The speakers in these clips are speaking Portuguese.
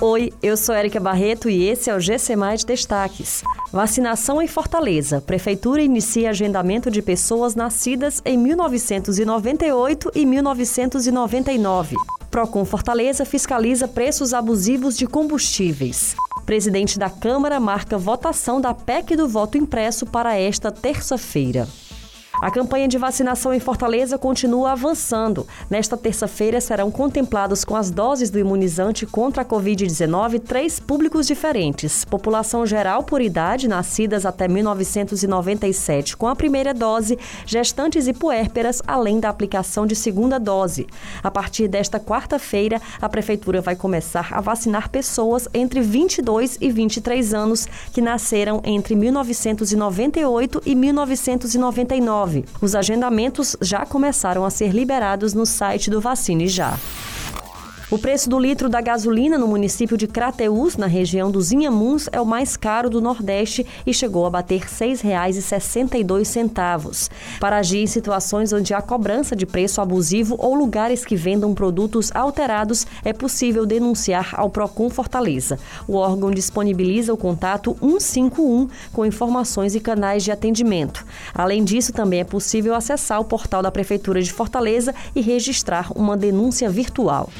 Oi, eu sou Érica Barreto e esse é o GC Mais Destaques. Vacinação em Fortaleza. Prefeitura inicia agendamento de pessoas nascidas em 1998 e 1999. Procon Fortaleza fiscaliza preços abusivos de combustíveis. Presidente da Câmara marca votação da PEC do voto impresso para esta terça-feira. A campanha de vacinação em Fortaleza continua avançando. Nesta terça-feira serão contemplados com as doses do imunizante contra a Covid-19 três públicos diferentes: população geral por idade, nascidas até 1997 com a primeira dose, gestantes e puérperas, além da aplicação de segunda dose. A partir desta quarta-feira, a Prefeitura vai começar a vacinar pessoas entre 22 e 23 anos que nasceram entre 1998 e 1999 os agendamentos já começaram a ser liberados no site do Vacine Já. O preço do litro da gasolina no município de Crateús, na região dos Inhamuns, é o mais caro do Nordeste e chegou a bater R$ 6,62. Para agir em situações onde há cobrança de preço abusivo ou lugares que vendam produtos alterados, é possível denunciar ao Procon Fortaleza. O órgão disponibiliza o contato 151 com informações e canais de atendimento. Além disso, também é possível acessar o portal da Prefeitura de Fortaleza e registrar uma denúncia virtual.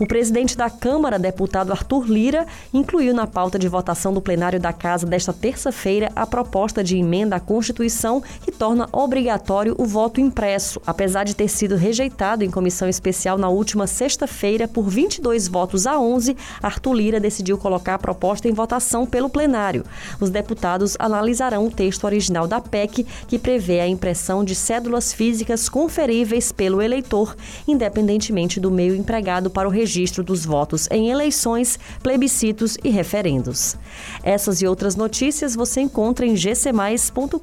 O presidente da Câmara, deputado Arthur Lira, incluiu na pauta de votação do plenário da Casa desta terça-feira a proposta de emenda à Constituição que torna obrigatório o voto impresso. Apesar de ter sido rejeitado em comissão especial na última sexta-feira por 22 votos a 11, Arthur Lira decidiu colocar a proposta em votação pelo plenário. Os deputados analisarão o texto original da PEC, que prevê a impressão de cédulas físicas conferíveis pelo eleitor, independentemente do meio empregado para o registro registro dos votos em eleições, plebiscitos e referendos. Essas e outras notícias você encontra em gcmais.com.br.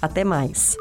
Até mais.